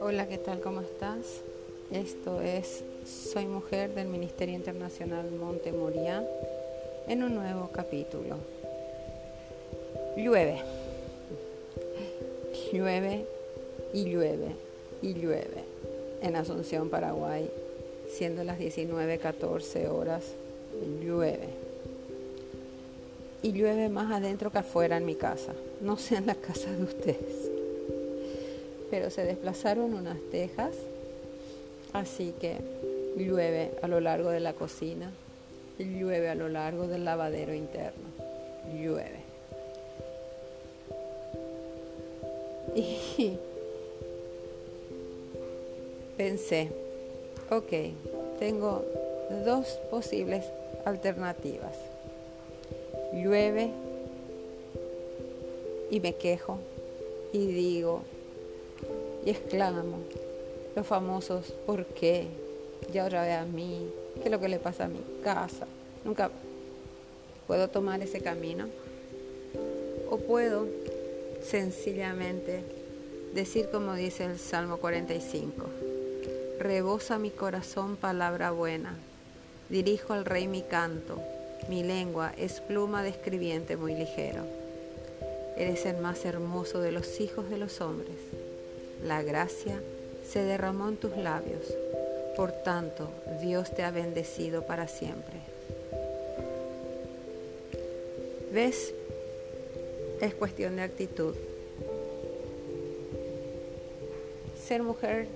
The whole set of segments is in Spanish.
Hola, ¿qué tal? ¿Cómo estás? Esto es Soy Mujer del Ministerio Internacional Monte Moria en un nuevo capítulo. Llueve, llueve y llueve y llueve en Asunción, Paraguay, siendo las 19:14 horas, llueve. Y llueve más adentro que afuera en mi casa, no sé en la casa de ustedes pero se desplazaron unas tejas, así que llueve a lo largo de la cocina, llueve a lo largo del lavadero interno, llueve. Y pensé, ok, tengo dos posibles alternativas. Llueve y me quejo y digo, y exclamo los famosos ¿por qué? Ya otra vez a mí, ¿qué es lo que le pasa a mi casa? Nunca puedo tomar ese camino. O puedo sencillamente decir como dice el Salmo 45, rebosa mi corazón palabra buena, dirijo al rey mi canto, mi lengua es pluma de escribiente muy ligero. Eres el más hermoso de los hijos de los hombres la gracia se derramó en tus labios. Por tanto, Dios te ha bendecido para siempre. ¿Ves? Es cuestión de actitud. Ser mujer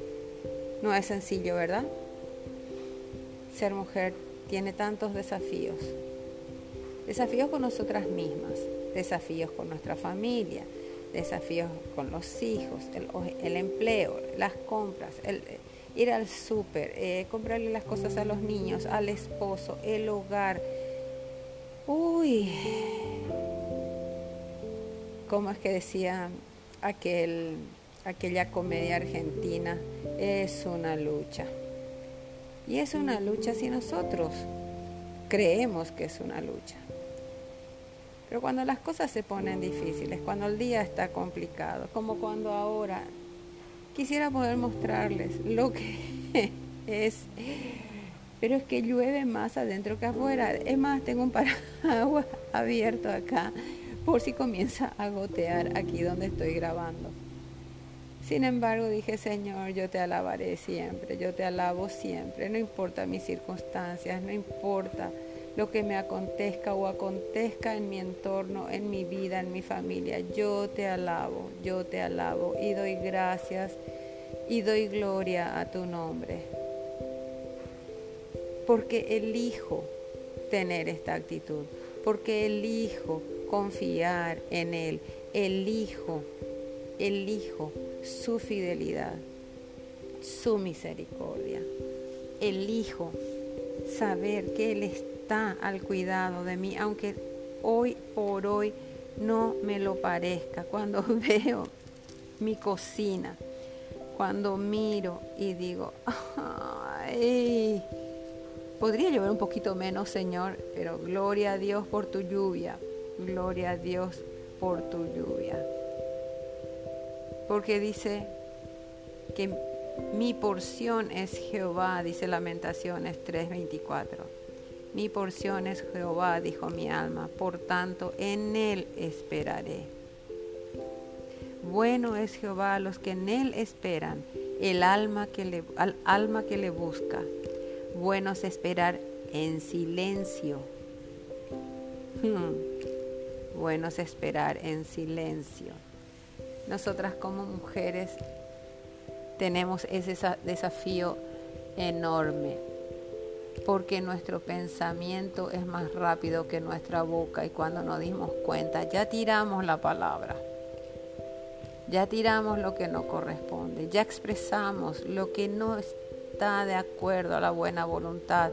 no es sencillo, ¿verdad? Ser mujer tiene tantos desafíos. Desafíos con nosotras mismas, desafíos con nuestra familia, desafíos con los hijos, el, empleo, las compras, el, ir al súper, eh, comprarle las cosas a los niños, al esposo, el hogar. Uy, ¿cómo es que decía aquel, aquella comedia argentina? Es una lucha. Y es una lucha si nosotros creemos que es una lucha. Pero cuando las cosas se ponen difíciles, cuando el día está complicado, como cuando ahora quisiera poder mostrarles lo que es, pero es que llueve más adentro que afuera. Es más, tengo un paraguas abierto acá por si comienza a gotear aquí donde estoy grabando. Sin embargo, dije, Señor, yo te alabaré siempre, yo te alabo siempre, no importa mis circunstancias, no importa lo que me acontezca o acontezca en mi entorno, en mi vida, en mi familia. Yo te alabo, yo te alabo y doy gracias y doy gloria a tu nombre. Porque elijo tener esta actitud, porque elijo confiar en Él, elijo, elijo su fidelidad, su misericordia, elijo saber que Él está está al cuidado de mí, aunque hoy por hoy no me lo parezca. Cuando veo mi cocina, cuando miro y digo, ay, podría llover un poquito menos, Señor, pero gloria a Dios por tu lluvia, gloria a Dios por tu lluvia. Porque dice que mi porción es Jehová, dice Lamentaciones 3:24. Mi porción es Jehová, dijo mi alma, por tanto en Él esperaré. Bueno es Jehová a los que en Él esperan, el alma que le, al alma que le busca. Bueno es esperar en silencio. Hmm. Bueno es esperar en silencio. Nosotras como mujeres tenemos ese desafío enorme porque nuestro pensamiento es más rápido que nuestra boca y cuando nos dimos cuenta ya tiramos la palabra, ya tiramos lo que no corresponde, ya expresamos lo que no está de acuerdo a la buena voluntad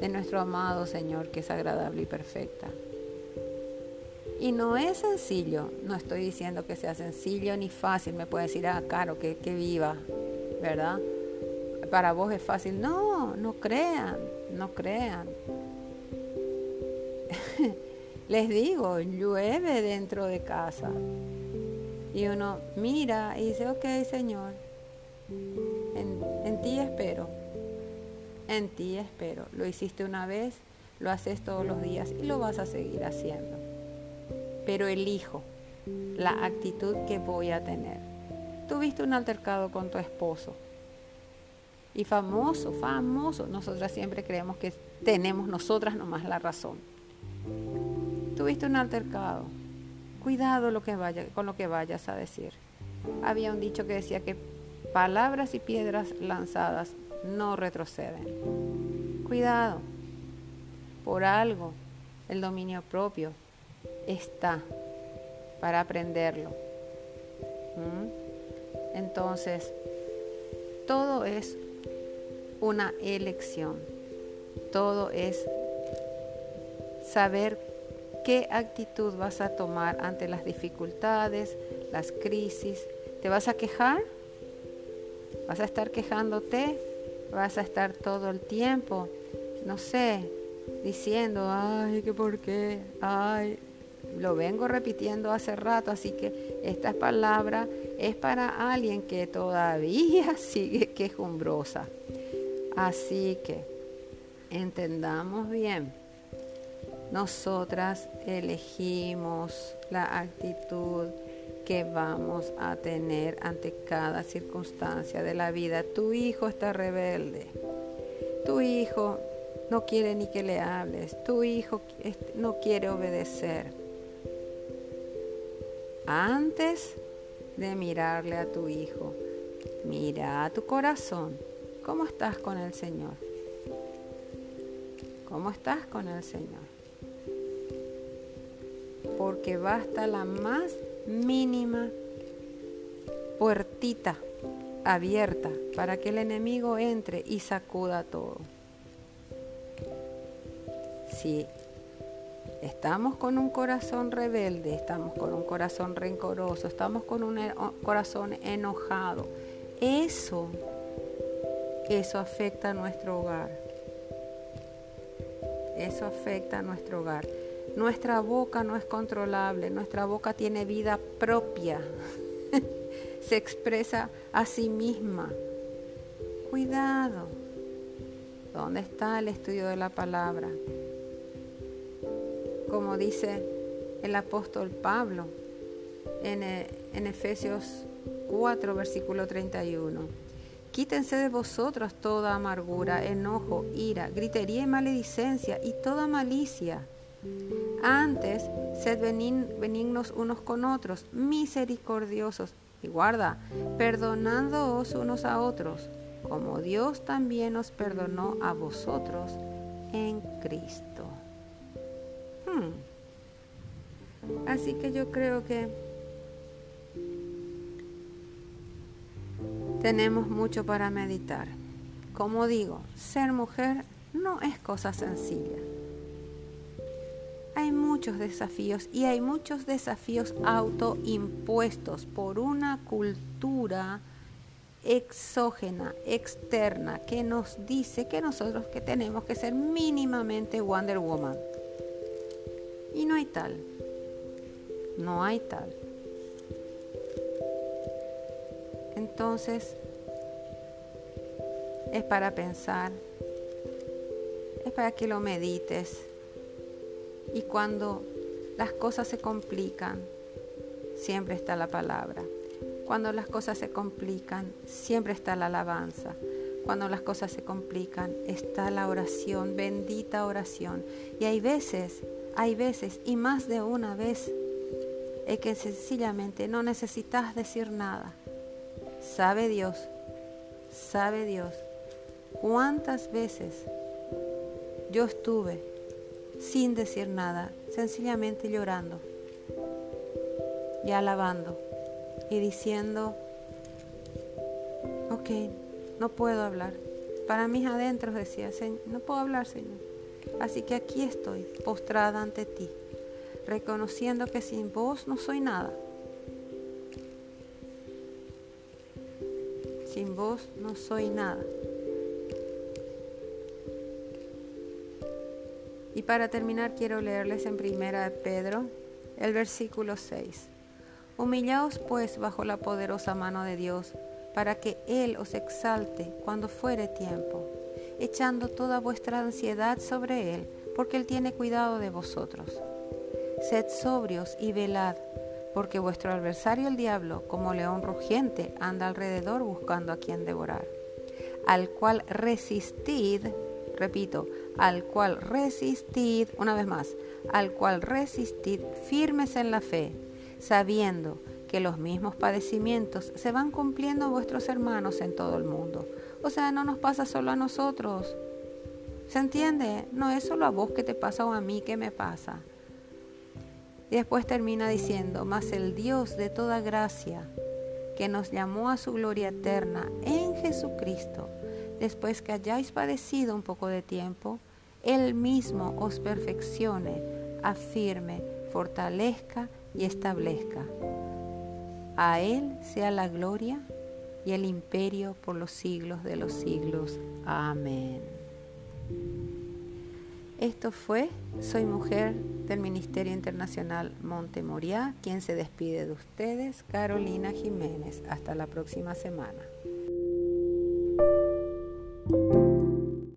de nuestro amado Señor que es agradable y perfecta. Y no es sencillo, no estoy diciendo que sea sencillo ni fácil, me puede decir, ah, caro, que, que viva, ¿verdad? Para vos es fácil, no, no crean, no crean. Les digo, llueve dentro de casa. Y uno mira y dice, ok Señor, en, en ti espero, en ti espero. Lo hiciste una vez, lo haces todos los días y lo vas a seguir haciendo. Pero elijo la actitud que voy a tener. Tuviste un altercado con tu esposo. Y famoso, famoso. Nosotras siempre creemos que tenemos nosotras nomás la razón. Tuviste un altercado. Cuidado lo que vaya, con lo que vayas a decir. Había un dicho que decía que palabras y piedras lanzadas no retroceden. Cuidado. Por algo el dominio propio está para aprenderlo. ¿Mm? Entonces, todo es una elección. Todo es saber qué actitud vas a tomar ante las dificultades, las crisis. ¿Te vas a quejar? ¿Vas a estar quejándote? ¿Vas a estar todo el tiempo, no sé, diciendo, ay, que por qué, ay, lo vengo repitiendo hace rato, así que esta palabra es para alguien que todavía sigue quejumbrosa. Así que entendamos bien, nosotras elegimos la actitud que vamos a tener ante cada circunstancia de la vida. Tu hijo está rebelde. Tu hijo no quiere ni que le hables. Tu hijo no quiere obedecer antes de mirarle a tu hijo, mira a tu corazón. ¿Cómo estás con el Señor? ¿Cómo estás con el Señor? Porque basta la más mínima puertita abierta para que el enemigo entre y sacuda todo. Si Estamos con un corazón rebelde, estamos con un corazón rencoroso, estamos con un corazón enojado. Eso, eso afecta a nuestro hogar. Eso afecta a nuestro hogar. Nuestra boca no es controlable, nuestra boca tiene vida propia. Se expresa a sí misma. Cuidado. ¿Dónde está el estudio de la palabra? como dice el apóstol Pablo en, eh, en Efesios 4, versículo 31. Quítense de vosotros toda amargura, enojo, ira, gritería y maledicencia y toda malicia. Antes, sed benignos unos con otros, misericordiosos, y guarda, perdonándoos unos a otros, como Dios también os perdonó a vosotros en Cristo. Hmm. Así que yo creo que tenemos mucho para meditar. Como digo, ser mujer no es cosa sencilla. Hay muchos desafíos y hay muchos desafíos autoimpuestos por una cultura exógena, externa, que nos dice que nosotros que tenemos que ser mínimamente Wonder Woman. Y no hay tal. No hay tal. Entonces, es para pensar, es para que lo medites. Y cuando las cosas se complican, siempre está la palabra. Cuando las cosas se complican, siempre está la alabanza. Cuando las cosas se complican, está la oración, bendita oración. Y hay veces hay veces, y más de una vez, es que sencillamente no necesitas decir nada. Sabe Dios, sabe Dios, cuántas veces yo estuve sin decir nada, sencillamente llorando y alabando y diciendo, ok, no puedo hablar. Para mis adentros decía, no puedo hablar, Señor. Así que aquí estoy, postrada ante ti, reconociendo que sin vos no soy nada. Sin vos no soy nada. Y para terminar quiero leerles en primera Pedro el versículo 6. Humillaos pues bajo la poderosa mano de Dios, para que Él os exalte cuando fuere tiempo, echando toda vuestra ansiedad sobre Él, porque Él tiene cuidado de vosotros. Sed sobrios y velad, porque vuestro adversario el diablo, como león rugiente, anda alrededor buscando a quien devorar, al cual resistid, repito, al cual resistid, una vez más, al cual resistid firmes en la fe, sabiendo que los mismos padecimientos se van cumpliendo vuestros hermanos en todo el mundo. O sea, no nos pasa solo a nosotros. ¿Se entiende? No es solo a vos que te pasa o a mí que me pasa. Y después termina diciendo, mas el Dios de toda gracia, que nos llamó a su gloria eterna en Jesucristo, después que hayáis padecido un poco de tiempo, Él mismo os perfeccione, afirme, fortalezca y establezca. A Él sea la gloria y el imperio por los siglos de los siglos. Amén. Esto fue Soy Mujer del Ministerio Internacional Monte quien se despide de ustedes, Carolina Jiménez. Hasta la próxima semana.